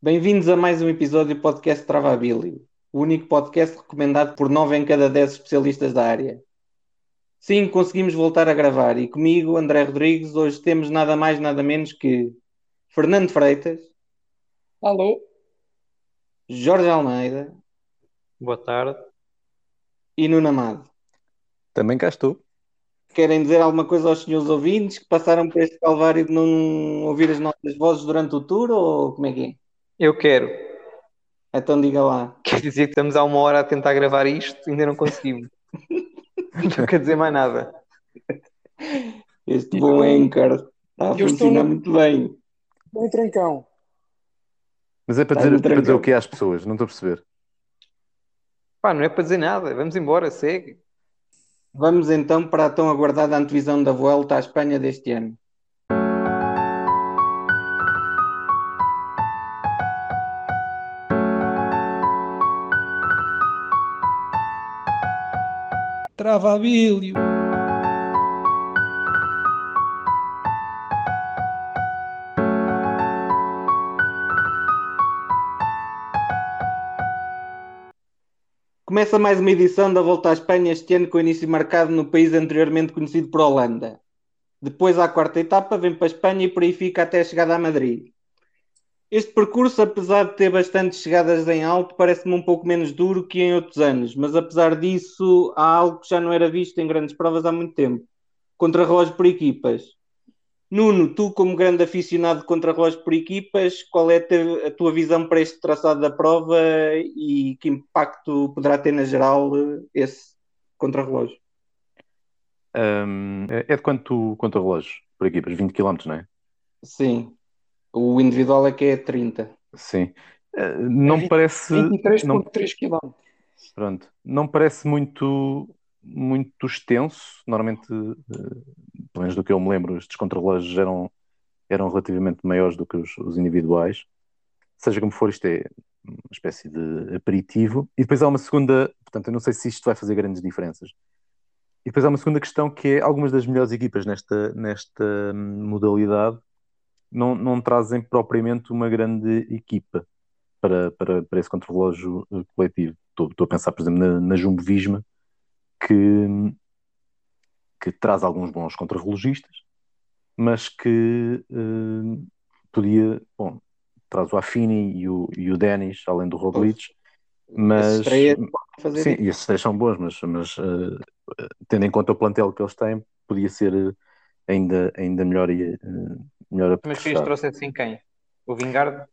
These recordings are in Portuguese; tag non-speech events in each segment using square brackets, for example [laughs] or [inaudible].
Bem-vindos a mais um episódio do podcast Travabilio, o único podcast recomendado por 9 em cada 10 especialistas da área. Sim, conseguimos voltar a gravar e comigo, André Rodrigues, hoje temos nada mais nada menos que Fernando Freitas. Alô. Jorge Almeida. Boa tarde. E Nuno Amado. Também cá estou. Querem dizer alguma coisa aos senhores ouvintes que passaram por este calvário de não ouvir as nossas vozes durante o tour ou como é que é? Eu quero. Então diga lá. Quer dizer que estamos há uma hora a tentar gravar isto e ainda não conseguimos. [laughs] não quer dizer mais nada. Este bom Anchor está a funcionar no... muito bem. Bom trancão. Mas é para dizer, para dizer o que é às pessoas, não estou a perceber. Pá, não é para dizer nada. Vamos embora, segue. Vamos então para a tão aguardada antevisão da volta à Espanha deste ano. Travabilho. Começa mais uma edição da Volta à Espanha este ano com início marcado no país anteriormente conhecido por Holanda. Depois, à quarta etapa, vem para a Espanha e por aí fica até a chegada a Madrid. Este percurso, apesar de ter bastantes chegadas em alto, parece-me um pouco menos duro que em outros anos, mas apesar disso, há algo que já não era visto em grandes provas há muito tempo: contrarrelógio por equipas. Nuno, tu, como grande aficionado de contrarrelógio por equipas, qual é a tua visão para este traçado da prova e que impacto poderá ter na geral esse contrarrelógio? Um, é de quanto contrarrelógio por equipas? 20 km, não é? Sim. O individual é que é 30. Sim. Uh, não é 20, parece. 23,3 km. Pronto. Não parece muito, muito extenso. Normalmente, uh, pelo menos do que eu me lembro, estes contrarrelógios eram, eram relativamente maiores do que os, os individuais. Seja como for, isto é uma espécie de aperitivo. E depois há uma segunda. Portanto, eu não sei se isto vai fazer grandes diferenças. E depois há uma segunda questão que é algumas das melhores equipas nesta, nesta modalidade não, não trazem propriamente uma grande equipa para, para, para esse contrarrelógio eh, coletivo. Estou, estou a pensar, por exemplo, na, na Jumbo Visma, que, que traz alguns bons contrarrelogistas, mas que uh, podia, bom, traz o Affini e o, e o Denis, além do Roglic, mas fazer sim, e esses três são bons, mas, mas uh, tendo em conta o plantel que eles têm, podia ser ainda, ainda melhor e uh, melhor Mas Fias trouxe assim quem? O Vingarde?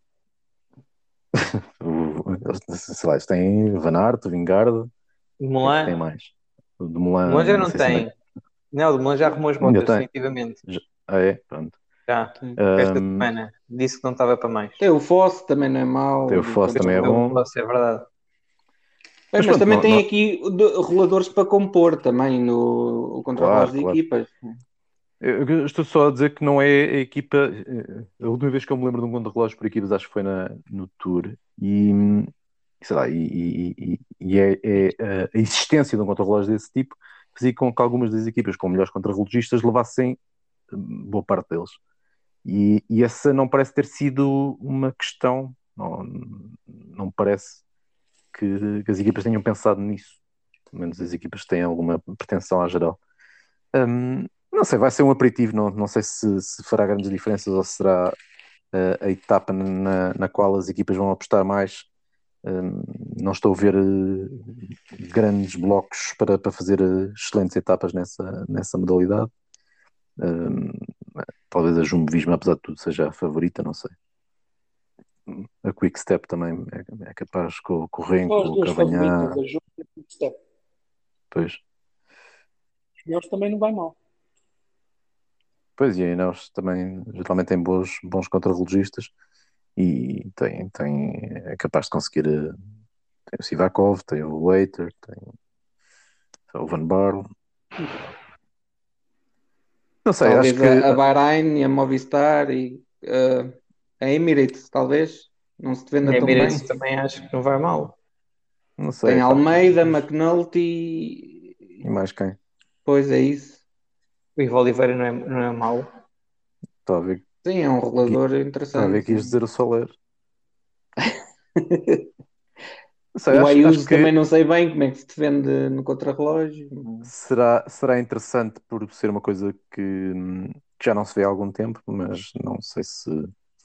[laughs] sei lá, tem Van Aert, o Vingarde. O Moulin? Tem mais. O de Moulin já não, não tem. Não, o de Moulin já arrumou as botas, definitivamente. Ah, é? Pronto. Já, um, esta semana. Disse que não estava para mais. Tem o Foss, também não é mau. Tem o Foss, também é bom. O Foss, é verdade. Mas, mas, também não, tem não... aqui roladores para compor também no contra claro, de claro. equipas. Eu estou só a dizer que não é a equipa. Eh, a última vez que eu me lembro de um contra-relógio por equipas, acho que foi na, no Tour. E sei lá, e, e, e é, é, a existência de um contra-relógio desse tipo fazia com que algumas das equipas com melhores contra-relogistas levassem hum, boa parte deles. E, e, essa não parece ter sido uma questão, não, não parece que, que, as equipas tenham pensado nisso. Pelo menos as equipas têm alguma pretensão à geral. Um, não sei, vai ser um aperitivo, não, não sei se, se fará grandes diferenças ou se será uh, a etapa na, na qual as equipas vão apostar mais. Uh, não estou a ver uh, grandes blocos para, para fazer excelentes etapas nessa, nessa modalidade. talvez a Jumbo Visma, apesar de tudo, seja a favorita, não sei. A Quick Step também é, é capaz com, com o Renko, o Cavanhar. Pois. Os melhores também não vai mal. Pois, e a Ineos também geralmente tem bons, bons contrarrelogistas e tem, tem, é capaz de conseguir. Eh, tem o Sivakov, tem o Waiter, tem, o Van Barle. Não sei, talvez acho que. A, Bahrein e a Movistar e uh, a Emirates, talvez. Não se venda tão bem. também acho que não vai mal. Não sei. Tem Almeida, McNulty. E mais quem? Pois é isso. O Ivo Oliveira não é, não é mau. Está a ver. Sim, é um rolador Aqui, interessante. Está a ver que ias dizer o Soler. [laughs] Sei, o acho- Ayuso acho que também não sei bem como é que se defende no contrarrelógio. será, será interessante por ser uma coisa que, hum, que já não se vê há algum tempo, mas não sei se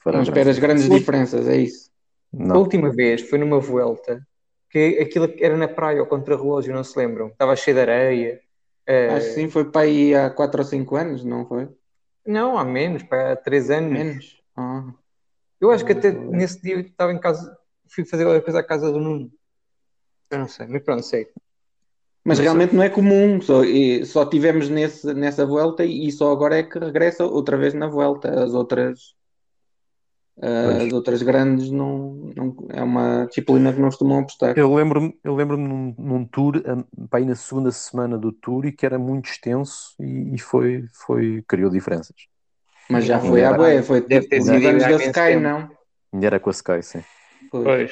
fará Não esperas grandes Sim. diferenças, é isso. A Não. última vez foi numa volta que aquilo era na praia ao contrarrelógio, não se lembram? Estava cheio de areia. Eh, Acho que sim, foi para aí há 4 ou 5 anos, não foi? Não, há menos, para há três anos. Menos. Ah. Eu acho que até sei. nesse dia estava em casa, fui fazer qualquer coisa à casa do Nuno. Eu não sei, mas pronto, sei. Mas Não sei. realmente não é comum, só, e só tivemos nesse, nessa volta e só agora é que regressa outra vez na volta. As outras, Pois. as outras grandes não, não- é uma disciplina que não costumam apostar. Eu lembro-me eu lembro num, num tour, para ir na segunda semana do tour, e que era muito extenso e, e foi, foi, criou diferenças. Mas já foi à era. bué, foi Deve ter tipo sido nos anos da Sky, tempo. não? E era com a Sky, sim. Pois.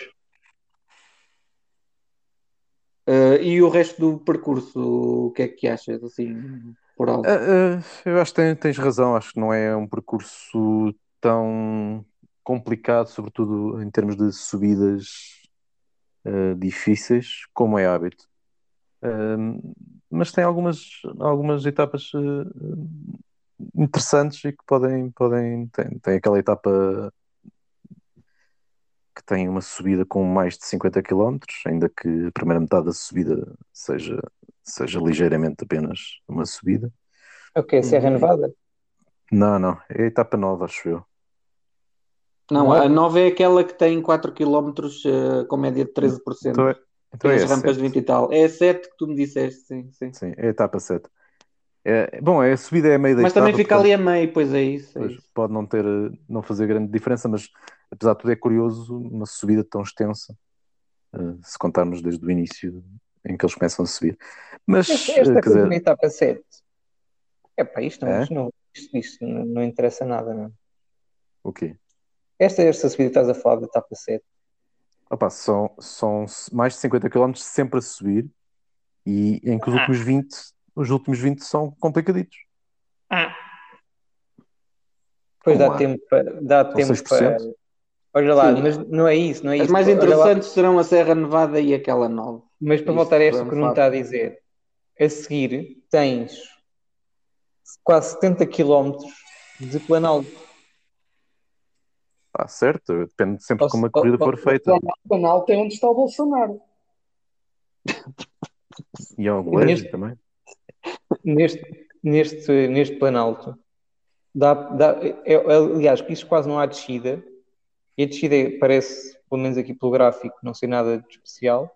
Ah, e o resto do percurso, o que é que achas, assim, por alto? Ah, ah, eu acho que ten- tens razão, acho que não é um percurso tão complicado, sobretudo em termos de subidas ah, difíceis, como é hábito. Ah, mas tem algumas, algumas etapas ah, interessantes e que podem, podem tem, tem aquela etapa que tem uma subida com mais de 50 km, ainda que a primeira metade da subida seja, seja ligeiramente apenas uma subida. Ok, Serra Uhum. Nevada? Não, não, é a etapa nova, acho eu. Não, a nova é aquela que tem 4 km ah, com média de 13%. Então é, então Tem é as a rampas de sete. 20 e tal. É a 7 que tu me disseste, sim, sim. Sim, é a etapa 7. É, bom, a subida é a meio da Mas também etapa, fica portanto, ali a meio, pois é isso. é pois, isso. pode não ter, não fazer grande diferença, mas apesar de tudo é curioso uma subida tão extensa, eh, se contarmos desde o início em que eles começam a subir. Mas, Esta, eh, esta coisa dizer, na etapa 7. É pá, isto não, É? isto não, isto, isto não, não interessa nada, não. o quê? Esta, esta subida que estás a falar da etapa 7. Opa, são, são mais de 50 km sempre a subir e em que os Ah. últimos 20, os últimos 20 são complicaditos. Depois dá Olá. tempo para. Dá tempo 6%. para. Olha lá, Sim. mas não é isso, não é As isso. mais interessantes serão a Serra Nevada e aquela nova. mas para Isso voltar a esta é que não está a dizer, a seguir tens quase 70 km de planalto. Está certo, depende sempre Ou como a corrida for feita. O Planalto é onde está o Bolsonaro. E ao colégio Neste- também. neste, neste, neste planalto, dá, dá, é, é- aliás, isso quase não há descida, e a descida é- parece, pelo menos aqui pelo gráfico, não sei nada de especial.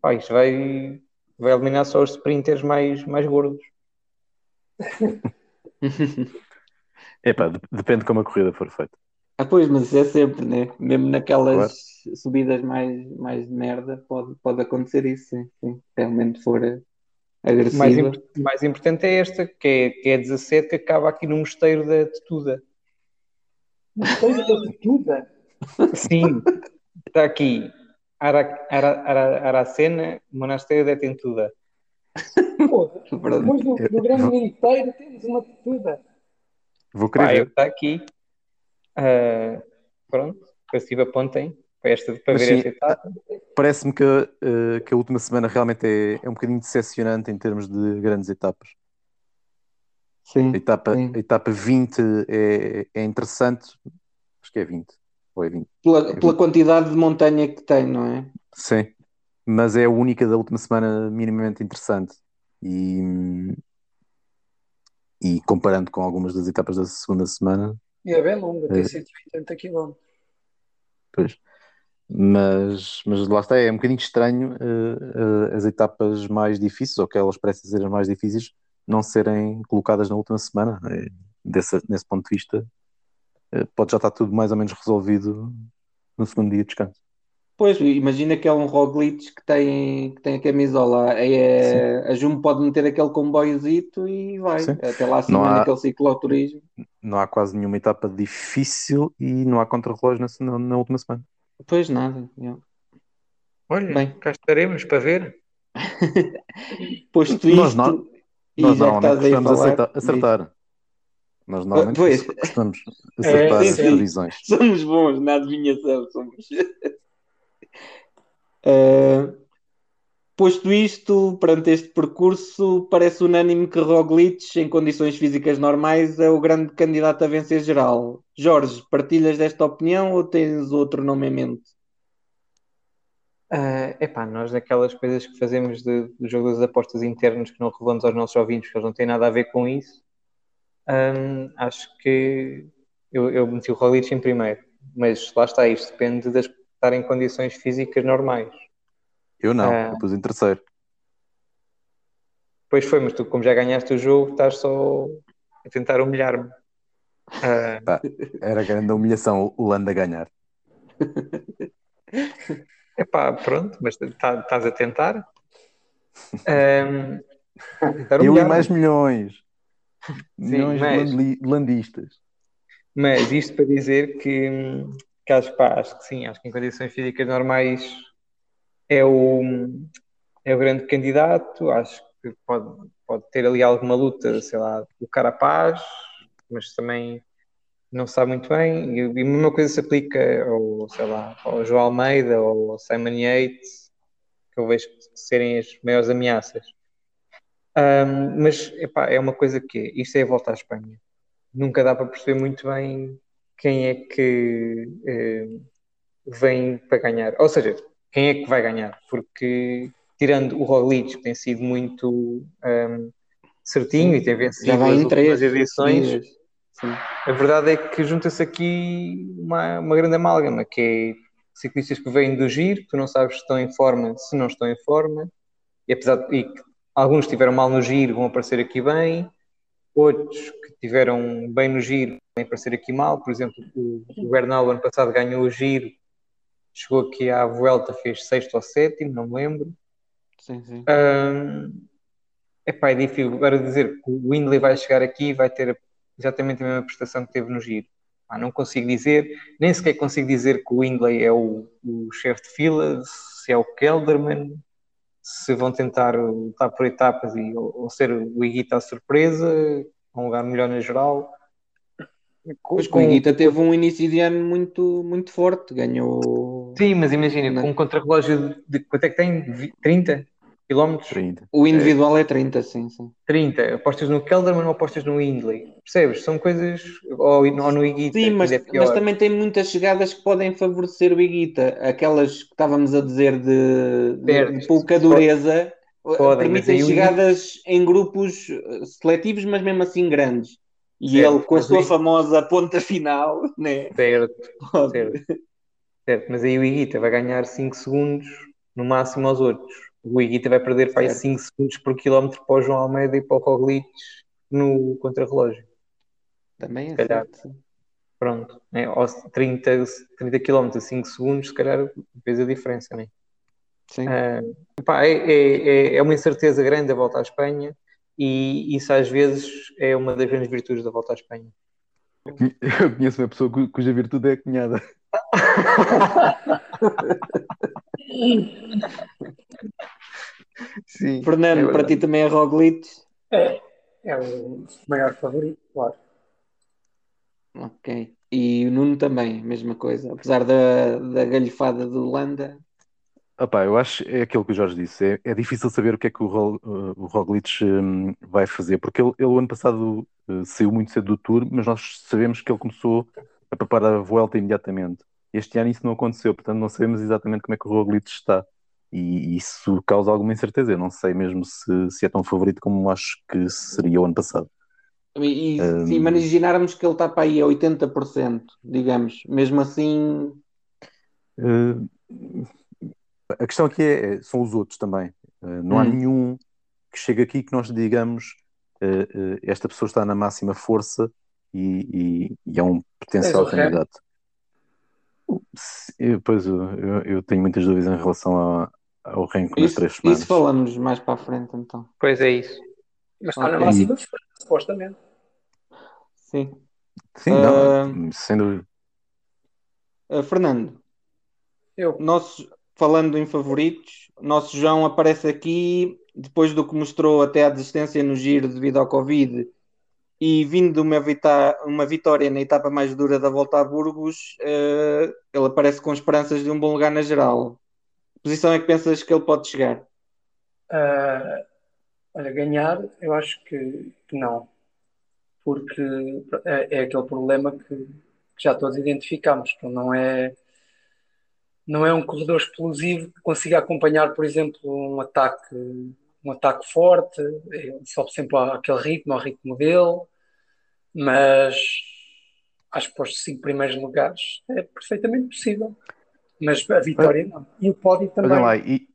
Pá, isto vai, vai eliminar só os sprinters mais, mais gordos. [laughs] Epá, de- depende de como a corrida for feita. Ah, pois, mas isso é sempre, né? Mesmo naquelas subidas mais, mais de merda, pode, pode acontecer isso, sim, sim. Se realmente for eh, Mais, agressiva. imp- mais importante é esta, que é, que é 17, que acaba aqui no mosteiro da Tetuda. Mosteiro da Tetuda. Sim, está aqui. Ara, Ara, Ara, Aracena, Monasterio da Tentuda. Porra. [laughs] Verdade. Depois do, do grande inteiro temos uma Tetuda. Vou ver. está aqui. Ah, pronto, tive apontem para, esta, para Mas ver sim, esta etapa. Parece-me que, eh, que a última semana realmente é, é um bocadinho decepcionante em termos de grandes etapas. Sim, A etapa, sim. a etapa 20 é, é interessante. Acho que é 20. Ou é 20. Pela, pela quantidade de montanha que tem, não é? Sim. Mas é a única da última semana minimamente interessante. E, e comparando com algumas das etapas da segunda semana, E é bem longa, tem É. 180 km. Pois. Mas, mas lá está, é um bocadinho estranho eh, eh, as etapas mais difíceis, ou que elas parecem ser as mais difíceis, não serem colocadas na última semana. Eh, desse, nesse ponto de vista, eh, pode já estar tudo mais ou menos resolvido no segundo dia de descanso. Pois, imagina que é um Roglic que tem, que tem a camisola. É, a Jumbo pode meter aquele comboiozito e vai Sim. até lá acima Não há- naquele cicloturismo. Não há quase nenhuma etapa difícil e não há contrarrelógio na, na, na última semana. Pois nada. yeah. Olha, Bem. cá estaremos para ver. [laughs] Posto Nós isto, não- e Nós já que normalmente estás aí a costumamos falar aceitar- acertar. Nós normalmente pois. costumamos [laughs] acertar sim, as previsões. somos bons na adivinhação. Somos. [laughs] Uh, posto isto, perante este percurso, parece unânime que Roglic, em condições físicas normais, é o grande candidato a vencer geral. Jorge, partilhas desta opinião ou tens outro nome em mente? Uh, epá, nós naquelas coisas que fazemos de, do jogo das apostas internos que não revelamos aos nossos ouvintes, que eles não têm nada a ver com isso, um, acho que eu, eu meti o Roglic em primeiro, mas lá está, isto depende de estar em condições físicas normais. Eu não, uh, eu pus em terceiro. Pois foi, mas tu, como já ganhaste o jogo, estás só a tentar humilhar-me. Uh... era grande a humilhação o Landa ganhar. Epá, pronto, mas tá, estás a tentar. [laughs] Um, Eu e mais milhões. Sim, milhões mas, de landistas. Mas isto para dizer que, que acho, pá, acho que sim, acho que em condições físicas normais é o, é o grande candidato. Acho que pode, pode ter ali alguma luta, sei lá, o Carapaz, mas também não sabe muito bem, e a mesma coisa se aplica ao, sei lá, ao João Almeida ou ao Simon Yates, que eu vejo serem as maiores ameaças. Um, mas epá, é uma coisa que isto é a volta à Espanha. Nunca dá para perceber muito bem quem é que eh, vem para ganhar. Ou seja, quem é que vai ganhar, porque tirando o Roglic, que tem sido muito um, certinho e tem vencido as edições, a verdade é que junta-se aqui uma, uma grande amálgama, que é ciclistas que vêm do giro, tu não sabes se estão em forma, se não estão em forma, e apesar de e alguns estiveram mal no giro, vão aparecer aqui bem, outros que tiveram bem no giro vão aparecer aqui mal, por exemplo, o, o Bernal ano passado ganhou o giro, chegou aqui à Vuelta, fez sexto ou sétimo, não me lembro. Sim, sim. Um, epá, é difícil agora dizer que o Windley vai chegar aqui e vai ter exatamente a mesma prestação que teve no giro. Ah, não consigo dizer, nem sequer consigo dizer que o Windley é o, o chefe de fila, se é o Kelderman, se vão tentar lutar por etapas e, ou, ou ser o Iguita a surpresa, um lugar melhor na geral. Pois com, o Iguita teve um início de ano muito, muito forte, ganhou. Sim, mas imagina, com um contrarrelógio de quanto é que tem? 30? Quilómetros? 30. O individual é 30, sim, sim. 30. Apostas no Kelderman ou apostas no Hindley? Percebes? São coisas. Ou, ou no Iguita. Sim, mas, é mas também tem muitas chegadas que podem favorecer o Iguita. Aquelas que estávamos a dizer de, de, de pouca dureza. Podem, permitem chegadas em grupos eh, seletivos, mas mesmo assim grandes. E certo, ele, com a sua famosa ponta final, [laughs] né? Certo, certo. certo. Mas aí o Iguita vai ganhar 5 segundos no máximo aos outros o Iguita vai perder faz 5 segundos por quilómetro para o João Almeida e para o Roglic no contrarrelógio. Também é certo. Pronto, né? aos 30, 30 km a 5 segundos, se calhar fez a diferença, né? Sim. Uh, pá, é, é, é uma incerteza grande a volta à Espanha e isso às vezes é uma das grandes virtudes da volta à Espanha. Eu [laughs] conheço uma pessoa cuja virtude é a cunhada. Sim, Fernando, é para ti também é Roglic? É, é o maior favorito, claro. Ok. E o Nuno também, mesma coisa. Apesar da, da galhofada do Landa. Opa, eu acho é aquilo que o Jorge disse. É, é difícil saber o que é que o, o Roglic um, vai fazer, porque ele, ele o ano passado uh, saiu muito cedo do Tour, mas nós sabemos que ele começou a preparar a volta imediatamente. Este ano isso não aconteceu, portanto não sabemos exatamente como é que o Roglic está. E isso causa alguma incerteza. Eu não sei mesmo se, se é tão favorito como acho que seria o ano passado. E, um... se imaginarmos que ele está para aí a 80%, digamos, mesmo assim. Uh, a questão aqui é, é, são os outros também. Uh, não hum. há nenhum que chegue aqui que nós digamos uh, esta pessoa está na máxima força e, e, e é um potencial candidato. Eu, pois eu, eu, tenho muitas dúvidas em relação a, ao ranking nas três semanas. Isso falamos mais para a frente então. Pois é isso. Mas está okay. na máxima supostamente. Sim. Sim, não, uh, sem dúvida. Uh, Fernando, eu. Nosso, falando em favoritos, nosso João aparece aqui depois do que mostrou até a desistência no giro devido ao Covid e vindo de uma, vita uma vitória na etapa mais dura da volta a Burgos, uh, ele aparece com esperanças de um bom lugar na geral. posição é que pensas que ele pode chegar? Ah, olha, ganhar, eu acho que, que não. Porque é, é aquele problema que, que já todos identificamos, que não é, não é um corredor explosivo que consiga acompanhar, por exemplo, um ataque, um ataque forte, ele sobe sempre àquele ritmo, ao ritmo dele, mas acho que para os cinco primeiros lugares é perfeitamente possível. Mas a vitória não. E o pódio também. Lá, e,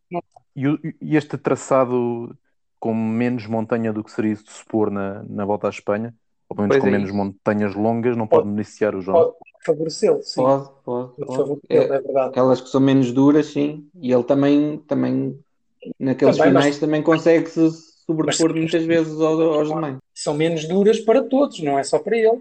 e e este traçado com menos montanha do que seria de supor na, na volta à Espanha, ou pelo menos Pois com é menos isso. montanhas longas, não pode beneficiar o João. Pode favorecê-lo, sim. Pode, pode, Pode É, é verdade. aquelas que são menos duras, sim. E ele também, também naqueles Também, finais, também consegue se sobrepor Mas- muitas vezes aos, aos demais. São menos duras para todos, não é só para ele.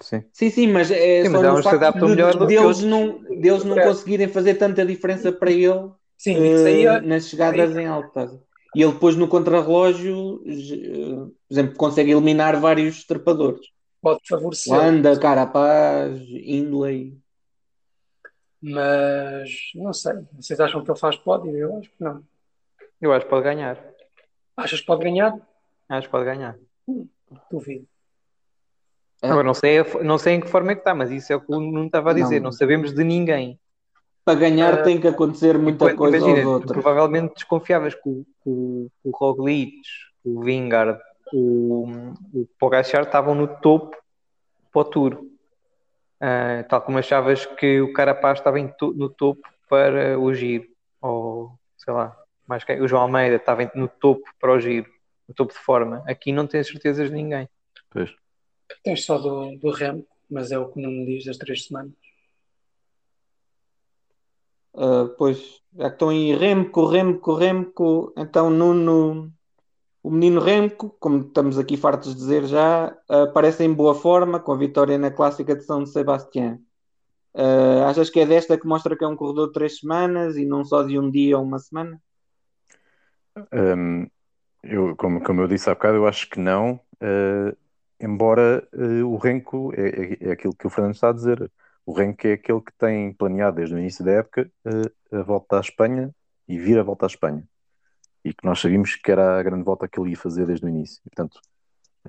Sim. Sim, sim, mas é Sim, só mas no facto de- melhor que deles, não, deles não É. conseguirem fazer tanta diferença para ele Sim, isso aí é, nas chegadas em alta. E ele depois no contrarrelógio, eh, por exemplo, consegue eliminar vários trepadores. pode favorecê-lo. Landa, Carapaz, Hindley. Mas não sei. Vocês acham que ele faz pódio? Eu acho que não. Eu acho que pode ganhar. Achas que pode ganhar? Acho que pode ganhar. Duvido. É. Agora, não sei, não sei em que forma é que está, mas isso é o que o Nuno estava a dizer. Não. Não, sabemos de ninguém. Para ganhar Eh, tem que acontecer muita coisa Imagina, aos outros. provavelmente desconfiavas que o, o, o Roglic, o Vingard, o, o Pogacar estavam no topo para o Tour. Ah, tal como achavas que o Carapaz estava em to- no topo para o Giro. Ou, sei lá, mais quem? o João Almeida estava em- no topo para o Giro. No topo de forma. Aqui não tens certezas de ninguém. Pois. Tens só do, do Remo, mas é o que não me diz das três semanas. Ah, pois, já que estão aí Remco, Remco, Remco, então Nuno, o menino Remco, como estamos aqui fartos de dizer já, ah, parece em boa forma com a vitória na clássica de São Sebastião. Ah, achas que é desta que mostra que é um corredor de três semanas e não só de um dia ou uma semana? Hum, eu, como, como eu disse há bocado, eu acho que não. eh, embora eh, o Renko é, é, é aquilo que o Fernando está a dizer. O Renko é aquele que tem planeado desde o início da época eh, a volta à Espanha e vir a volta à Espanha. E que nós sabíamos que era a grande volta que ele ia fazer desde o início. E, portanto,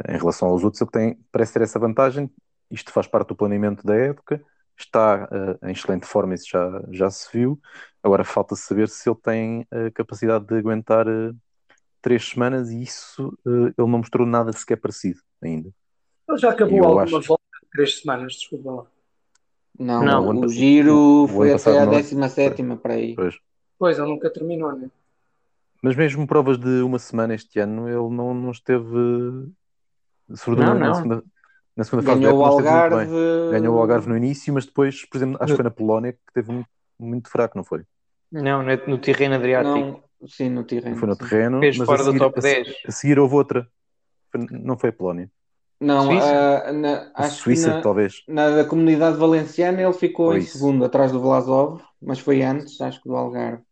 em relação aos outros, ele tem, parece ter essa vantagem. Isto faz parte do planeamento da época. Está eh, em excelente forma, isso já, já se viu. Agora falta saber se ele tem a capacidade de aguentar eh, três semanas e isso eh, ele não mostrou nada sequer parecido ainda. Ele já acabou alguma acho- volta de três semanas, desculpa lá. Não, Não, o, giro o foi até passado a não- 17 para aí. Pois. Pois, ele nunca terminou, né? Mas mesmo provas de uma semana este ano, ele não, não esteve. Sobretudo Não, na, não. segunda, na segunda fase Ganhou o Algarve. bem. Ganhou o Algarve no início, mas depois, por exemplo, acho que foi na Polónia que teve muito, muito fraco, não foi? Não, no, no terreno adriático. Não, sim, no terreno. Foi no terreno, Fez mas fora a do seguir, top a se- 10. A, seguir houve outra. Não foi a Polónia. Não, Suíça? ah, na- A acho que Suíça, na, talvez. na da comunidade valenciana ele ficou Foi em isso. segundo, atrás do Vlasov, mas foi antes, acho que do Algarve.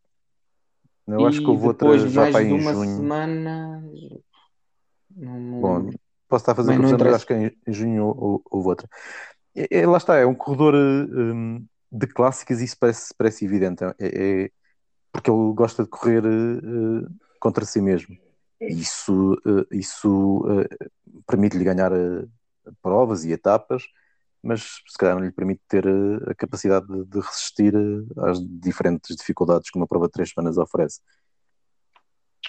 Eu acho E que houve outra já para em uma junho. semana. Não, não Bom. Posso estar a fazer mas interessa. acho que em, em junho hou- houve outra. É, é- lá está, é um corredor um, de clássicas e isso parece, parece evidente. É, é- porque ele gosta de correr eh, contra si mesmo. Isso, eh, isso eh, permite-lhe ganhar provas e etapas, mas se calhar não lhe permite ter a capacidade de, de resistir às diferentes dificuldades que uma prova de três semanas oferece.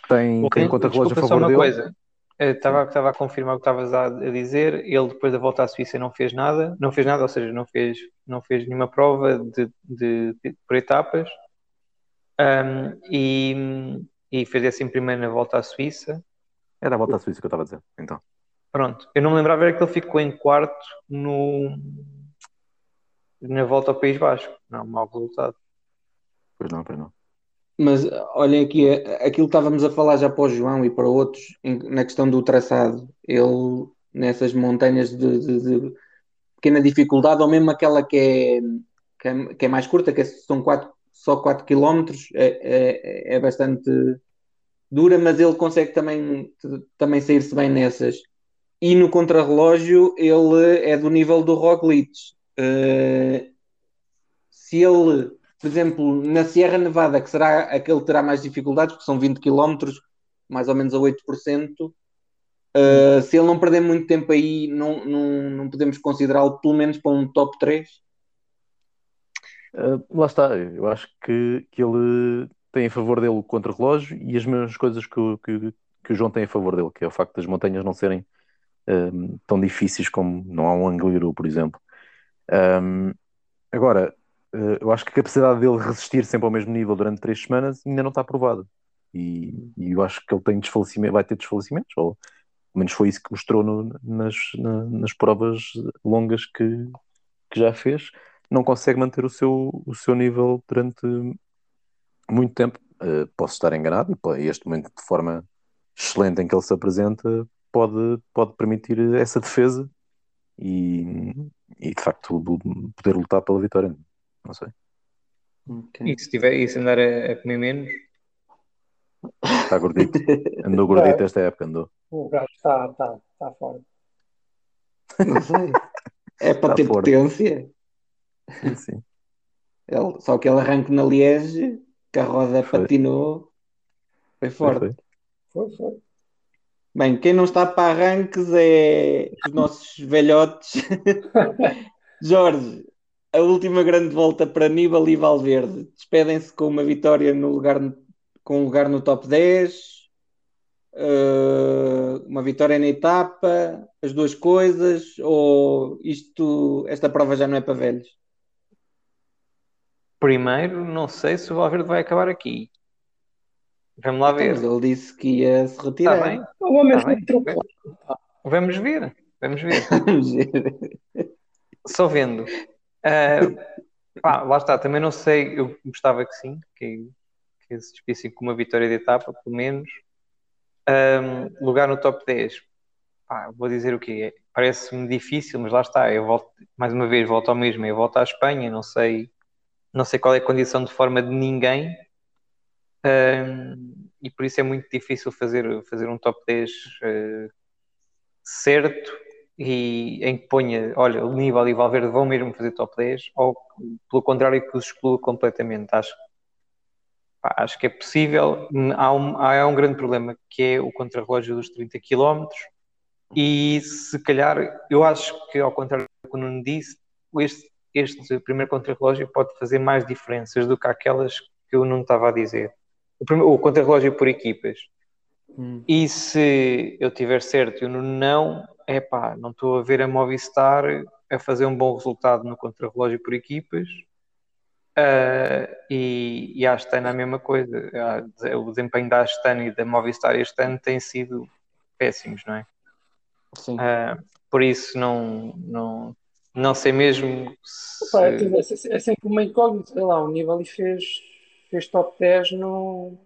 Tem, tem contra-relógio a Desculpa só favor dele. coisa. Estava estava a confirmar o que estavas a, a dizer. Ele, depois da volta à Suíça, não fez nada. Não fez nada, ou seja, não fez, não fez nenhuma prova de, de- de- por etapas. Ahm, e, e fez assim primeiro na volta à Suíça. Era a volta à Suíça que eu estava a dizer. Então. Pronto. Eu não me lembrava era que ele ficou em quarto no, na volta ao País Basco. Não, mau resultado. Pois não, pois não. Mas olhem aqui, é- aquilo que estávamos a falar já para o João e para outros, na questão do traçado, ele nessas montanhas de, de- de pequena dificuldade, ou mesmo aquela que é, que é, que é mais curta, que é- são quatro, só 4 km, é, é, é bastante dura, mas ele consegue também, também sair-se bem nessas. E no contrarrelógio, ele é do nível do Roglic. Eh, se ele por exemplo, na Sierra Nevada, que será aquele que terá mais dificuldades, porque são 20 km, mais ou menos a 8%, uh, se ele não perder muito tempo aí, não, não, não podemos considerá-lo pelo menos para um top 3? Uh, lá está, eu acho que, que ele tem a favor dele o contra-relógio e as mesmas coisas que, o- que, que o João tem a favor dele, que é o facto das montanhas não serem um, tão difíceis como não há um Angliru, por exemplo. Um, agora, uh, eu acho que a capacidade dele resistir sempre ao mesmo nível durante três semanas ainda não está provada. E, e eu acho que ele tem desfalecimento, vai ter desfalecimentos, ou pelo menos foi isso que mostrou no- nas, na- nas provas longas que, que já fez. Não consegue manter o seu, o seu nível durante muito tempo. Uh, posso estar enganado e este momento de forma excelente em que ele se apresenta pode, pode permitir essa defesa e, e de facto poder lutar pela vitória. Não sei. E se, tiver, e se andar a, a comer menos, Está gordito. Andou [laughs] gordito esta época, andou. O gajo está tá, tá fora. Não sei. É para Está ter fora. potência. Sim, sim. Ele- só que ele arranque na Liege, que a roda Foi. patinou, foi forte. Foi. Foi, foi. Bem, quem não está para arranques é os nossos velhotes. [laughs] Jorge, a última grande volta para Aníbal e Valverde. Despedem-se com uma vitória no lugar, com um lugar no top 10, eh, uma vitória na etapa, as duas coisas, ou isto, esta prova já não é para velhos? primeiro, não sei se o Valverde vai acabar aqui. Vamos lá ver. Mas ele disse que ia se Está retirar. bem? O homem Tá bem. Vamos ver. Vamos ver. [laughs] Vamos ver. Só vendo. Ah, pá, lá está, também não sei, eu gostava que sim, que, que se despissem com uma vitória de etapa, pelo menos. Ahm, lugar no top 10. Pá, vou dizer o quê? Parece-me difícil, mas lá está, eu volto, mais uma vez, volto ao mesmo, eu volto à Espanha, não sei, não sei qual é a condição de forma de ninguém. Ahm, e por isso é muito difícil fazer, fazer um top 10 eh, certo e em que ponha, olha, o Níbal e o Valverde vão mesmo fazer top 10 ou pelo contrário que os exclua completamente. Acho, pá, acho que é possível. Há um, há um grande problema que é o contrarrelógio dos 30 km e se calhar, eu acho que ao contrário do que o Nuno disse, este, este primeiro contrarrelógio pode fazer mais diferenças do que aquelas que o Nuno estava a dizer. O, primeiro, o contrarrelógio por equipas. E se eu tiver certo e o Nuno não, é pá, não estou a ver a Movistar a fazer um bom resultado no contrarrelógio por equipas. Ah, e, e a Astana a mesma coisa. O desempenho da Astana e da Movistar este ano tem sido péssimos, não é? Sim. Ah, por isso não, não, não sei mesmo se... Opa, é, tudo- é é sempre uma incógnita. Sei lá, o Nibali fez, fez top 10 no.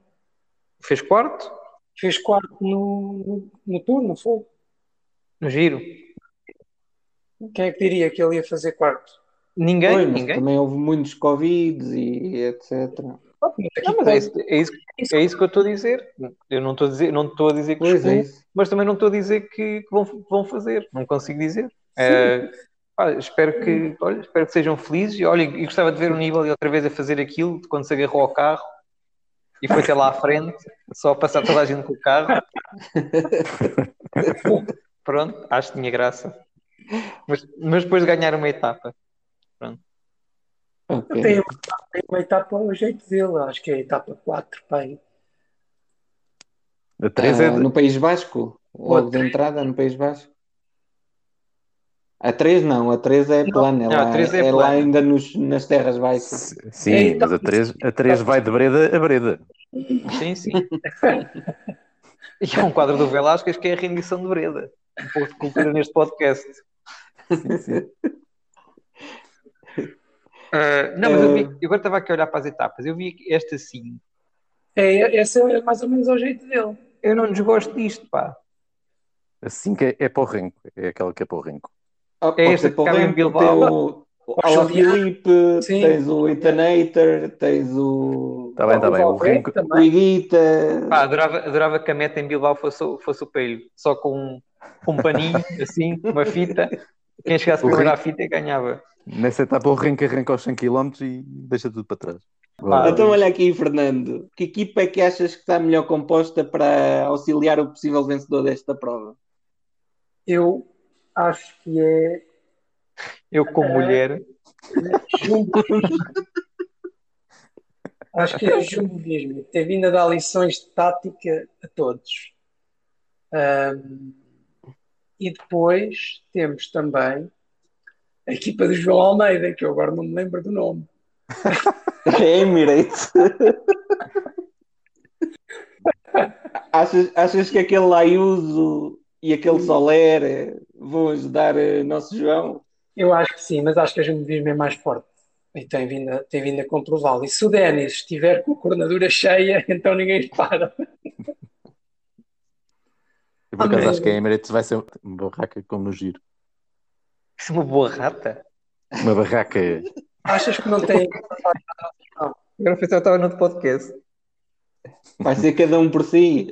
fez quarto Fez quarto no, no, no tour, não foi? No giro. Quem é que diria que ele ia fazer quarto? Ninguém, ninguém. também houve muitos Covid e etc. Ah, Não, mas é quase- isso, é, isso, é isso que eu estou a dizer. Eu não estou a dizer, não estou a dizer que Pois é excluo, isso. mas também não estou a dizer que, que vão, vão fazer. Não consigo dizer. Eh, pá, espero que, olha, espero que sejam felizes. E olha, e gostava de ver o Nibali outra vez a fazer aquilo de quando se agarrou ao carro e foi até lá à frente, só a passar toda a gente com o carro. [laughs] Pronto, acho que tinha graça. Mas, mas depois de ganhar uma etapa. Ok. Tem, tem uma etapa ao jeito dele, acho que é a etapa 4, pai. A 3 é Ah, de- no País Basco? Logo de entrada no País Basco? A 3 não, a 3 é plana, é, Não, a lá, 3 é é lá ainda nos, nas terras baixas. Sim, É, mas a 3, a 3 vai de Breda a Breda. Sim, sim. [laughs] [laughs] E há um quadro do Velázquez que é a rendição de Breda. Um pouco de cultura neste podcast. Sim, sim. [laughs] Ah, não, mas eu, vi, Ah. eu agora estava aqui a olhar para as etapas. Eu vi que esta sim. É, esse é mais ou menos ao jeito dele. Eu não desgosto disto, pá. Assim que é, é para o renco. É aquela que é para o renco. Ah, pode esta que acaba em Renko, Bilbao. tem o, o O Julián. Alaphilippe, Sim. tens o Itanator, tens o, Está bem, está bem. O Valverde renco, o também. Iguita. Pá, adorava, adorava que a meta em Bilbao fosse, o- fosse o pelho. Só com um, um paninho, [laughs] assim, uma fita. Quem chegasse O primeiro à fita ganhava. Nessa etapa o Renca arranca aos 100 km e deixa tudo para trás. Ah, Então, olha aqui, Fernando. Que equipa é que achas que está melhor composta para auxiliar o possível vencedor desta prova? Eu acho que é Eu, como mulher, Jumbo. Acho que é Jumbo mesmo. Ter vindo a dar lições de tática a todos. Ahm, e depois temos também a equipa do João Almeida, que eu agora não me lembro do nome. [laughs] É Emirates. achas, achas que aquele Ayuso e aquele Soler vão ajudar eh, nosso João? Eu acho que sim, mas acho que a Jumbo é mais forte. E tem vindo a, tem vindo a comprová-lo. E se o Denis estiver com a coordenadura cheia, [laughs] então ninguém lhe para. Eu, por acaso acho que a Emirates vai ser uma barraca como no giro. isso é uma boa rata. Uma barraca. Achas que não tem. Agora que eu estava no podcast. Vai ser cada um por si.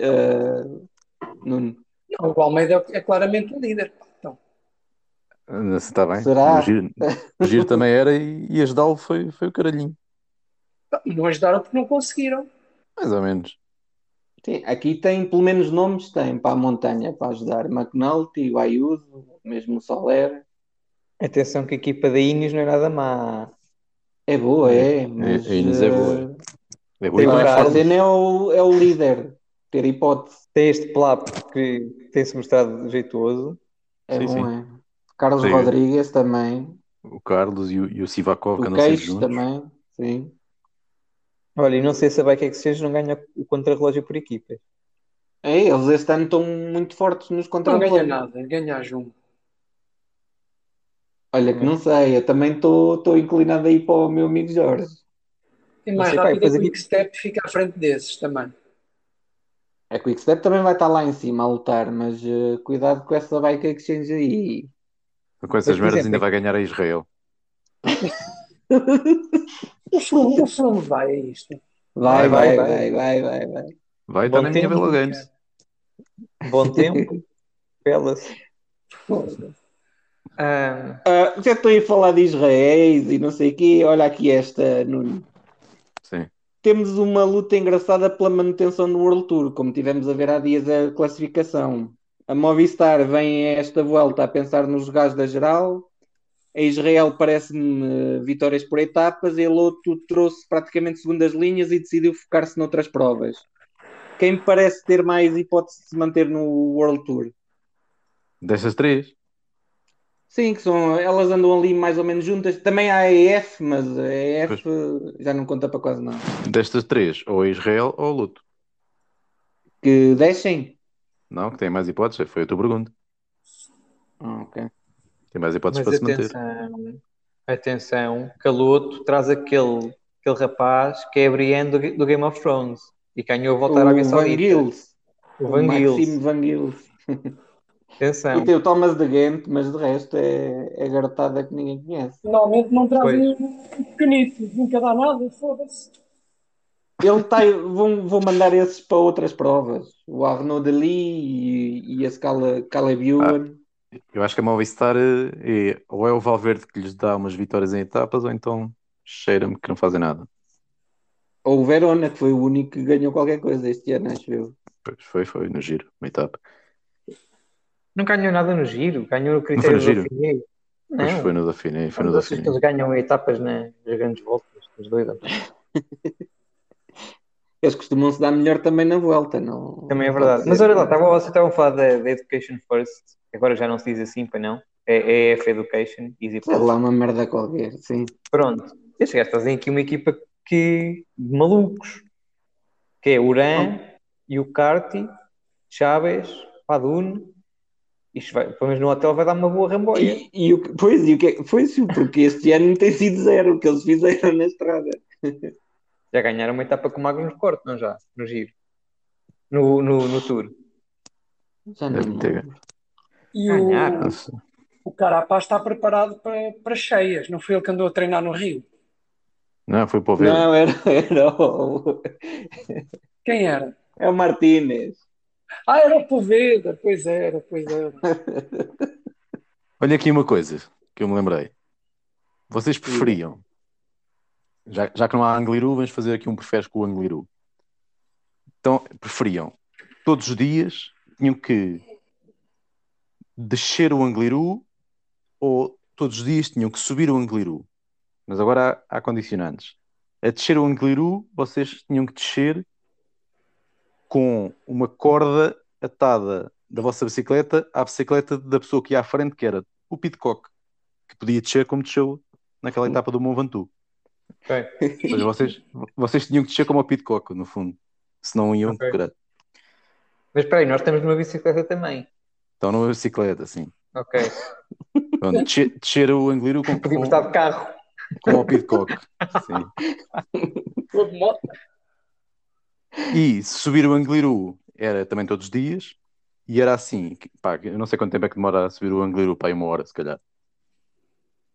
Nuno. Não, o Almeida é, é claramente o líder. Está bem. Será? No giro, no giro [laughs] também era e, e ajudá-lo foi, foi o caralhinho. não ajudaram porque não conseguiram. Mais ou menos. Sim, aqui tem pelo menos nomes, tem para a montanha para ajudar. McNulty, o Ayuso, mesmo o Soler. Atenção que a equipa da Inis não é nada má. É boa, é, mas a Inês é boa. É boa e Tem mais a cena é o, é o líder, ter hipótese. Tem este Plap que tem-se mostrado jeitoso. É Sim, bom, sim. é. Carlos Sim. Rodrigues também. O Carlos e o, e o Sivakov que O sempre Queixo juntos. também. Sim. Olha, e não sei se a Bike Exchange não ganha o contrarrelógio por equipas. É, eles este ano estão muito fortes nos Não contra ganha nada, ganha a Jumbo. Olha que não sei, eu também estou inclinado aí para o meu amigo Jorge. E Não mais sei, rápido é fazer que o Quickstep fica à frente desses também. É que o Quickstep também vai estar lá em cima a lutar, mas eh, cuidado com essa bike exchange aí. Com essas merdas ainda vai ganhar a Israel. [laughs] O Froome vai a isto. Vai, Vai, vai, vai, vai, vai, vai, vai. Vai Bom estar na minha Vela Games. Bom tempo. [laughs] Pelas. Ah, Ah, já estou aí a falar de Israéis e não sei o quê. Olha aqui esta, Nuno. Sim. Temos uma luta engraçada pela manutenção no World Tour, como tivemos a ver há dias a classificação. A Movistar vem a esta volta a pensar nos gajos da geral. A Israel parece-me vitórias por etapas. E a Loto trouxe praticamente segundas linhas e decidiu focar-se noutras provas. Quem me parece ter mais hipótese de se manter no World Tour? Destas três. Sim, que são, elas andam ali mais ou menos juntas. Também há a EF, mas a EF eh, já não conta para quase nada. Destas três, ou a Israel ou a Luto. Que deixem? Não, que tem mais hipóteses. Foi a tua pergunta. Ah, ok. Tem mais hipóteses mas para se manter. atenção, atenção, Caloto traz aquele, aquele rapaz que é Brienne do, do Game of Thrones e ganhou a volta à Arábia O Van Saudita. Gils. O Van Gils. Van Gils. Atenção. E tem o Thomas de Ghent, mas de resto é, é garotada que ninguém conhece. Finalmente não trazem um pequenito, nunca dá nada, foda-se. Ele tá, vão, vão mandar esses para outras provas. O Arnaud Deli e, e esse Cala- Caleb Ewan. Eu acho que a Movistar é, ou é o Valverde que lhes dá umas vitórias em etapas, ou então cheira-me que não fazem nada. Ou o Verona, que foi o único que ganhou qualquer coisa este ano, acho eu. Pois foi, foi no giro, uma etapa. Não ganhou nada no giro, ganhou no critério do Dauphiné. Pois Não, foi no Dauphiné, foi no Dauphiné. eles ganham etapas nas grandes voltas, os doidos. [laughs] Eles costumam se dar melhor também na volta, não? Também é não verdade. Mas olha lá, estava, vocês estavam a falar da, da Education First, agora já não se diz assim, para não. É EF Education, Easy Plus. lá, uma merda qualquer, sim. Pronto. Estes gajos trazem aqui uma equipa que, de malucos, que é Uran, Yucarti, Chaves, Padun. Isto vai, pelo menos no hotel vai dar uma boa ramboia. E, e o, pois, e o que é- foi sim, porque este ano tem sido zero o que eles fizeram na estrada. [laughs] Já ganharam uma etapa com o Magnus Corte, não já? No giro. No, no, no Tour. Já não. E Ganharam. o, Nossa. o Carapaz está preparado para, para cheias. Não foi ele que andou a treinar no Rio? Não, foi para o Verde. Não, era, era o, Quem era? é o Martínez. Ah, era o Poveda. Pois era, pois era. Olha aqui uma coisa que eu me lembrei. Vocês preferiam, já, já que não há Angliru, vamos fazer aqui um preferes com o Angliru. Então, preferiam, todos os dias, tinham que descer o Angliru ou todos os dias tinham que subir o Angliru? Mas agora há, há condicionantes. A descer o Angliru, vocês tinham que descer com uma corda atada da vossa bicicleta à bicicleta da pessoa que ia à frente, que era o Pitcock, que podia descer como desceu naquela etapa do Mont Ventoux. Ok. Ou seja, vocês, vocês tinham que descer como o Pitcock, no fundo. Se não iam, Ok. caralho. Mas espera aí, nós estamos numa bicicleta também. Estão numa bicicleta, assim. Ok. [laughs] Pronto, descer, descer o Angliru com, Podíamos com, estar de carro. com o Pitcock. Sim. Vou de moto. E se subir o Angliru era também todos os dias. E era assim, que- pá, eu não sei quanto tempo é que demora a subir o Angliru, pá, aí uma hora, se calhar.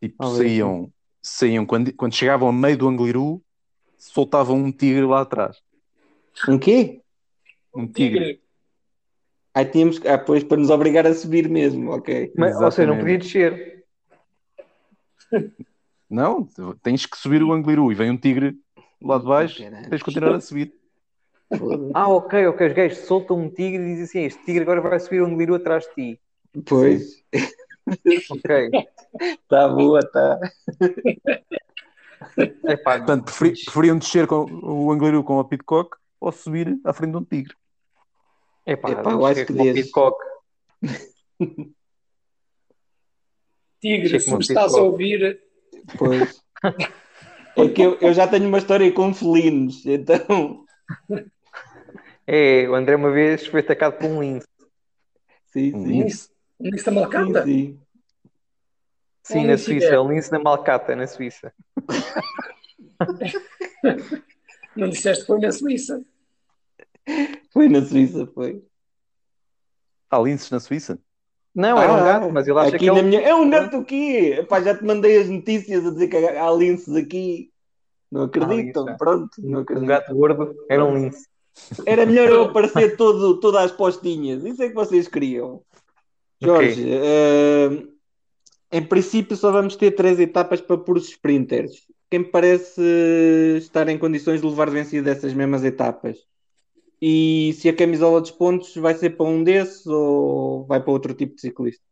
Tipo, saíam, saíam quando, quando chegavam a meio do Angliru, soltavam um tigre lá atrás. Um quê? Um tigre. Ah, tínhamos que- ah, pois para nos obrigar a subir mesmo, ok. Mas, ou seja, não podia descer. [laughs] Não, tens que subir o Angliru e vem um tigre lá de baixo, tens de continuar a subir. Ah, ok, ok. Os gajos soltam um tigre e dizem assim: este tigre agora vai subir o Angliru atrás de ti. Pois, [laughs] [laughs] Ok. está boa, tá. Epá, Portanto, preferi- preferiam descer com o Angliru com a Pitcock ou subir à frente de um tigre. epá, Epá, eu acho que desde. Pitcock. Tigre, se me estás a ouvir, Pois. [laughs] É que eu, eu já tenho uma história com felinos, então. É, o André uma vez foi atacado por um lince. Sim, Um sim. Lince. da Sim, malcata. sim. Sim, Um na Suíça. é. Um lince na Malcata, na Suíça. [laughs] Não disseste que foi na Suíça. Foi na Suíça, foi. Há linces na Suíça? Não, era um Ah, gato, mas ele acha aqui que é um... minha... É um gato o quê? Epá, já te mandei as notícias a dizer que há linces aqui. Não acreditam, lince, é. pronto, não um acreditam. gato gordo. Era um lince. Era melhor eu aparecer todo, às postinhas. Isso é que vocês queriam. Jorge, eh, em princípio só vamos ter três etapas para puros sprinters. Quem parece estar em condições de levar vencido essas mesmas etapas? E se a camisola dos pontos vai ser para um desses ou vai para outro tipo de ciclista?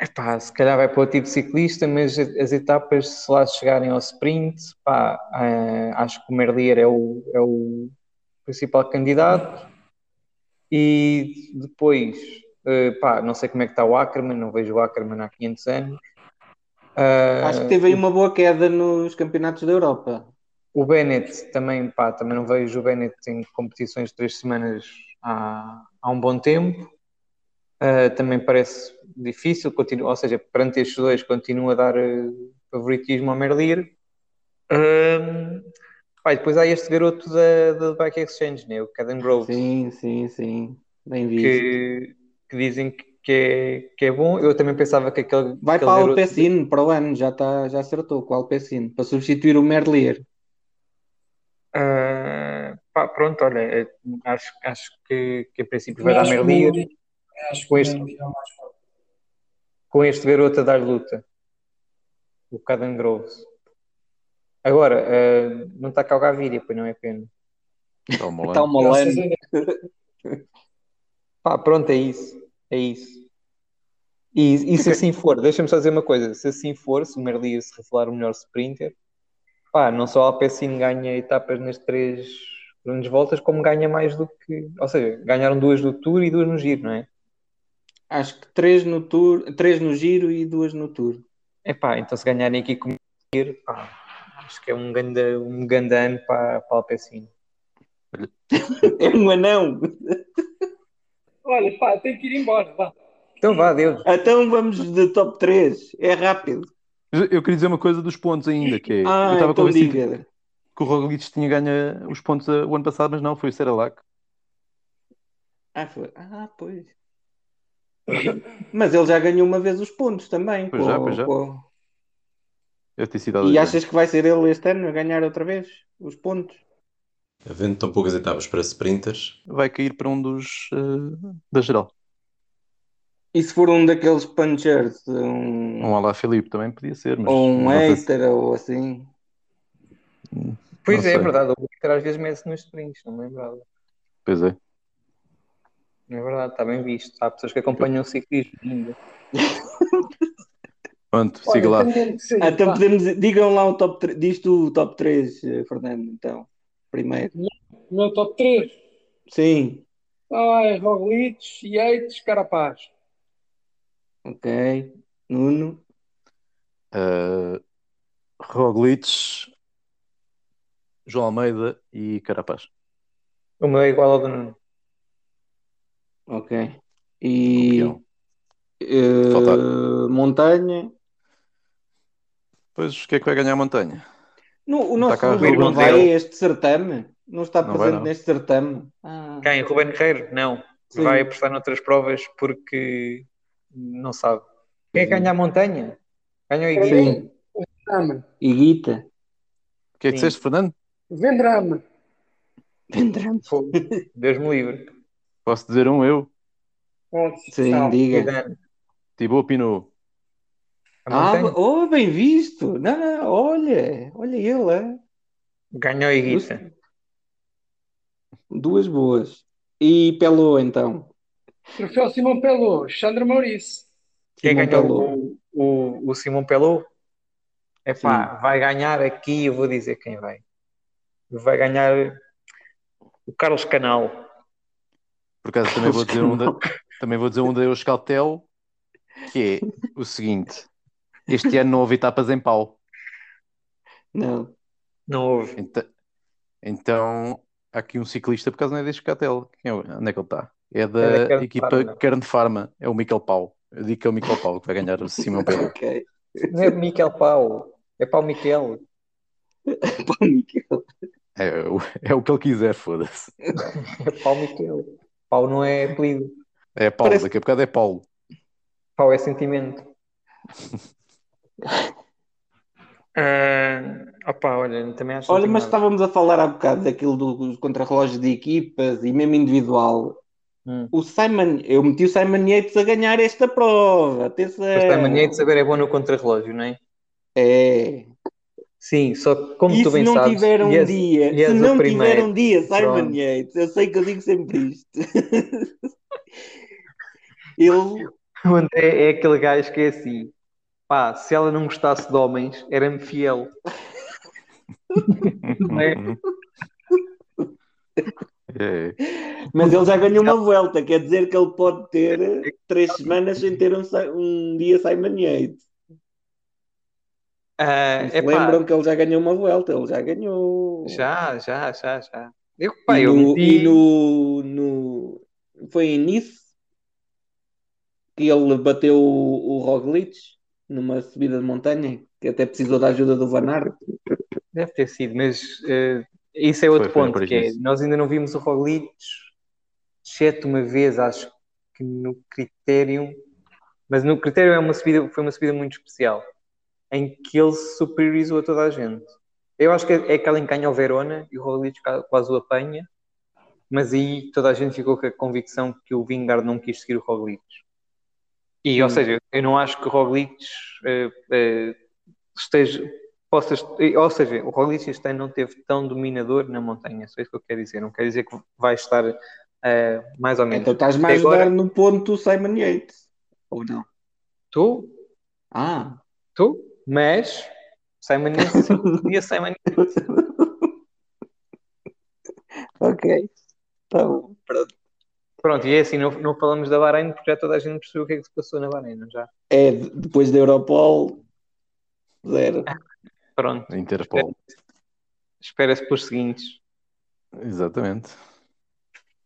Epá, se calhar vai para o tipo de ciclista, mas as etapas, se lá chegarem ao sprint, pá, eh, acho que o Merlier é o, é o principal candidato. E depois, eh, pá, não sei como é que está o Ackermann, não vejo o Ackermann há 500 anos. Ah, Acho que teve aí uma boa queda nos campeonatos da Europa. O Bennett também, pá, também não vejo o Bennett em competições de três semanas há, há um bom tempo. Uh, também parece difícil, continua, ou seja, perante estes dois, continua a dar uh, favoritismo ao Merlier. Um, e depois há este garoto da, da Bike Exchange, né, o Caden Groves, Sim, sim, sim. Bem visto. que, que dizem que, é, que é bom. Eu também pensava que aquele, Vai aquele para o garoto- Alpecin para o ano, já, tá, já acertou com o Alpecin, para substituir o Merlier. Ah, pá, pronto, olha, eh, acho, acho que, que em princípio vai dar que o- Merlier. Acho que Com o este- é o com este garoto a dar luta, o Caden Groves. Agora, eh, não está cá o Gaviria, pois não é pena. Está a Deus. Pá, pronto, é isso. É isso. E, e se assim for, deixa-me só dizer uma coisa: se assim for, se o Merlier se revelar o melhor sprinter, pá, não só a Alpecin ganha etapas nas três grandes voltas, como ganha mais do que. Ou seja, ganharam duas do Tour e duas no Giro, não é? Acho que três no tour, três no giro e duas no tour. É pá, então se ganharem aqui com o Merlier, pá, acho que é um grande, um grande ano para, para a Alpecin. [laughs] É um anão. Olha, pá, tenho que ir embora. Vá. Então vá, Deus. Então vamos de top 3. É rápido. Eu queria dizer uma coisa dos pontos ainda, que é, eu Ah, estava então convencido diga. que o Roglic tinha ganho os pontos uh, o ano passado, mas não, foi o Seralac. Ah, foi. Ah, pois. Mas ele já ganhou uma vez os pontos também. Pois com- já, pois já. Eu ter sido E achas que vai ser ele este ano a ganhar outra vez os pontos? Havendo tão poucas etapas para sprinters. Vai cair para um dos uh, da geral. E se for um daqueles punchers, um, Um Alá Filipe também podia ser, mas ou um sei se- hater ou assim. Pois Não é, é sei. verdade. O Victor às vezes mete-se nos sprints, não me lembrava. Pois é. É verdade, está bem visto. Há pessoas que acompanham o ciclismo ainda. [laughs] Pronto, siga lá. Ah, então podemos, digam lá o top 3, diz tu o top 3, Fernando, então, primeiro. O meu top 3. Sim, Ai, Roglic, Yates, Carapaz. ok. Nuno, Uh, Roglic, João Almeida e Carapaz. O meu é igual ao do Nuno. ok. E Falta- montanha. Pois, o que é que vai ganhar a montanha? No, o Não nosso está cá Rubem o não vai a este certame? Não está Não vai, presente não. neste certame? Ah, Quem? Ruben Guerreiro? Não. Sim. Vai apostar noutras provas porque não sabe. Quem é que ganha a montanha? Ganha o Iguita. Sim, Vendrame. e Guita. O que é que disseste, Fernando? Vendrame. Vendrame. Deus me livre. Posso dizer um eu? Pode Sim, Não. diga. Thibaut Pinot. A Ah, oh, bem visto. Não, não, olha, olha ele, é. ganha o Iguita. Duas boas. E Pelô, então. Troféu Simão Pelô, Xandra Maurício. Quem Simão ganhou Pelô. o, o, o Simão Pelou? É pá, vai ganhar aqui, eu vou dizer quem vai. Vai ganhar o Carlos Canal. Por acaso também vou dizer um também vou dizer um da Euskaltel, que é o seguinte: este ano não houve etapas em pau. Não. Não houve. Então, então há aqui um ciclista, por é da. Quem é, o- onde é que ele está? É da É da Kern equipa. Kern Pharma, é o Miquel Pau. Eu digo que é o Miquel Pau que vai ganhar o Simão [laughs] Pedro. Ok. Não é Miquel Pau, é Pau Miquel. Pá, Miquel. É, o- é o que ele quiser, foda-se. É Pau Miquel. Pau não é apelido. É Paulo, Parece- daqui a bocado é Paulo. Pau é sentimento. [laughs] [laughs] Ah, opá, olha, também acho não Olha, mas nada. estávamos a falar há bocado daquilo do- dos contrarrelógios de equipas e mesmo individual. Hum. O Simon, eu meti o Simon Yates a ganhar esta prova. Atenção. Também é de saber é bom no contrarrelógio, não é? É. Sim, só que como E tu se bem não sabes, tiver um e és- dia, és se o não primeiro. tiver um dia Simon Pronto. Yates, eu sei que eu digo sempre isto. [laughs] Ele [laughs] O André é aquele gajo que é assim, pá, se ela não gostasse de homens, era-me fiel. Não é? É. Mas ele já ganhou uma volta, quer dizer que ele pode ter três semanas sem ter um, um dia Simon Yates. Epá, lembram que ele já ganhou uma volta, ele já ganhou. já, já, já, já. Eu, pá, E, eu no, meti... e no, no- Foi em Nice que ele bateu o, o Roglic numa subida de montanha, que até precisou da ajuda do Van Aert. Deve ter sido, mas eh, isso é outro Foi, foi, ponto, que é, nós ainda não vimos o Roglic, exceto uma vez, acho que no Criterium, mas no Criterium é uma subida, foi uma subida muito especial, em que ele se superiorizou a toda a gente. Eu acho que é é aquela em que ganha o Verona e o Roglic quase o apanha, mas aí toda a gente ficou com a convicção que o Vingard não quis seguir o Roglic. E, ou Hum. seja, eu não acho que o Roglic eh, eh, esteja, possa, est- ou seja, o Roglic este ano não teve tão dominador na montanha, só isso que eu quero dizer. Não quer dizer que vai estar eh, mais ou menos. Então a Até ajudar agora- no ponto Simon Yates. Ou não? Tu, Ah, tu, mas Simon Yates, [laughs] dia Simon Yates. ok. Tá bom. Pronto. Pronto, e é assim, não, não falamos da Bahrein porque já toda a gente percebeu o que é que se passou na Bahrein, não já? É, de- depois da Europol, zero. Pronto, Interpol. espera-se pelos seguintes. Exatamente.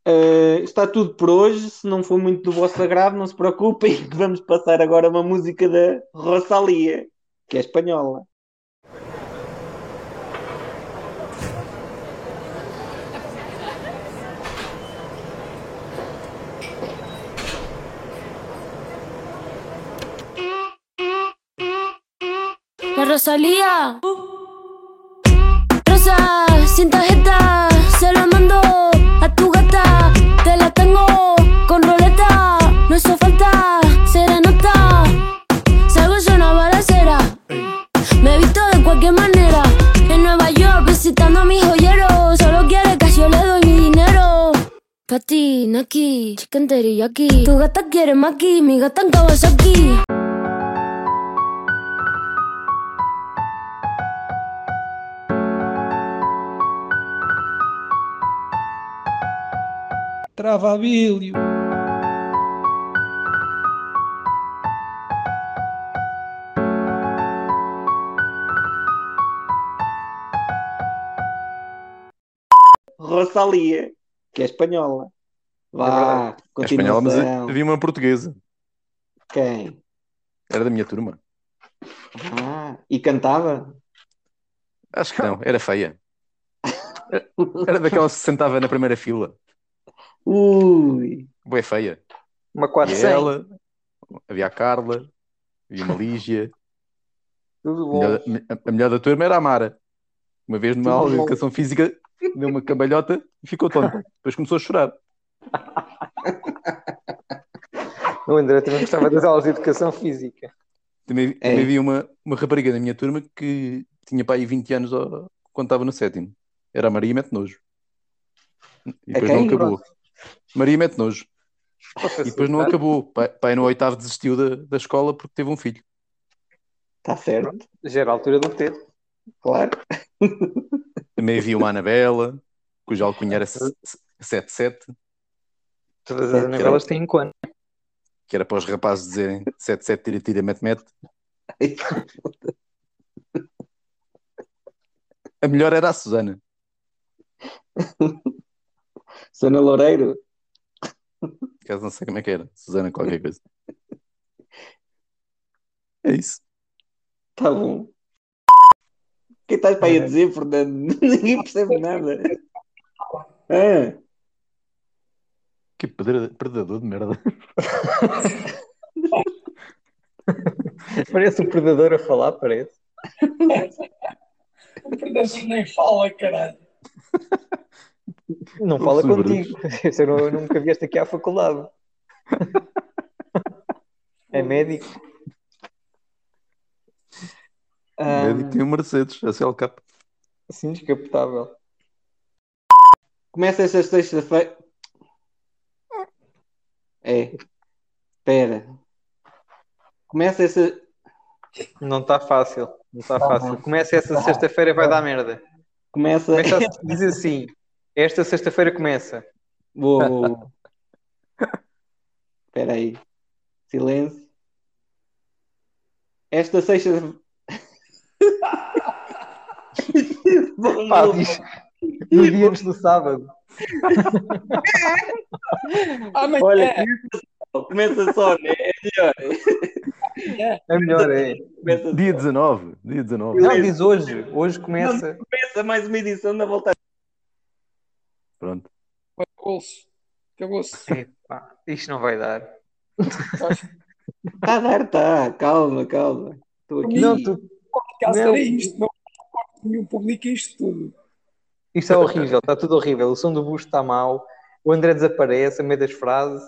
Uh, está tudo por hoje. Se não for muito do vosso agrado, não se preocupem, [laughs] vamos passar agora uma música da Rosalia, que é espanhola. Rosalía. Rosa, sin tarjeta, se la mando a tu gata. Te la tengo con roleta, no hizo falta serenata. Salgo yo una balacera, me he visto de cualquier manera. En Nueva York visitando a mis joyeros, solo quiere que yo le doy mi dinero. Patina aquí, chicken teriyaki. Tu gata quiere maqui, mi gata en aquí Travabilho. Rosalia, que é espanhola. Vá, É espanhola, mas havia uma portuguesa. Quem? Era da minha turma. Ah, e cantava? Acho que não, era feia. Era daquela que se sentava na primeira fila. Ui, Boa feia. Uma E 400. ela, havia a Carla, havia uma Lígia. Tudo A bom. melhor, a melhor da turma era a Mara. Uma vez numa Tudo aula de bom. educação física, deu uma cambalhota e ficou tonta. Depois começou a chorar. O André também gostava das aulas de educação física. Também, É. também havia uma, uma rapariga na minha turma que tinha para aí 20 anos ó, quando estava no sétimo. Era a Maria Mete Nojo. E depois não quem? acabou. Maria Mete Nojo. E depois não acabou. Pai, pai no oitavo desistiu da, da escola porque teve um filho. está tá certo, Já era a altura do ter. claro. Também havia uma Anabela, cuja alcunha era 77, Todas as novelas têm quando? que era para os rapazes dizerem 77, tira, tira, mete, mete. A melhor era a Susana. Sona Loureiro, Caso não sei como é que era. Susana qualquer coisa. É isso. tá bom. O que estás para aí a dizer, Fernando? [laughs] Ninguém percebe nada. Ah, Que pedra- predador de merda. Parece o predador a falar, parece. [laughs] O predador nem fala, caralho. Não fala contigo. [laughs] Você não, nunca vieste aqui à faculdade. [laughs] É médico. O médico tem um Mercedes, a CLK. sim, descapotável. começa esta sexta-feira. É, espera. Começa essa. Não está fácil. Não está fácil. Começa essa sexta-feira vai dar merda. Começa. Começa a diz assim. Esta sexta-feira começa. Vou. [laughs] Espera aí. Silêncio. Esta sexta. Pá, diz no dia antes do sábado. Amanhã, Olha, começa só, né? É melhor. É melhor, é. Começa, Dia 19. Dia 19. Não, diz hoje. Hoje começa. começa mais uma edição da volta. Pronto. acabou-se. Acabou-se. [laughs] Epá, isto não vai dar. Está a dar, está. Calma, calma. Estou aqui. Não, tu, Não. era isto, não nenhum publica isto tudo. isto é horrível, está tudo horrível. O som do busto está mau. O André desaparece a meio das frases.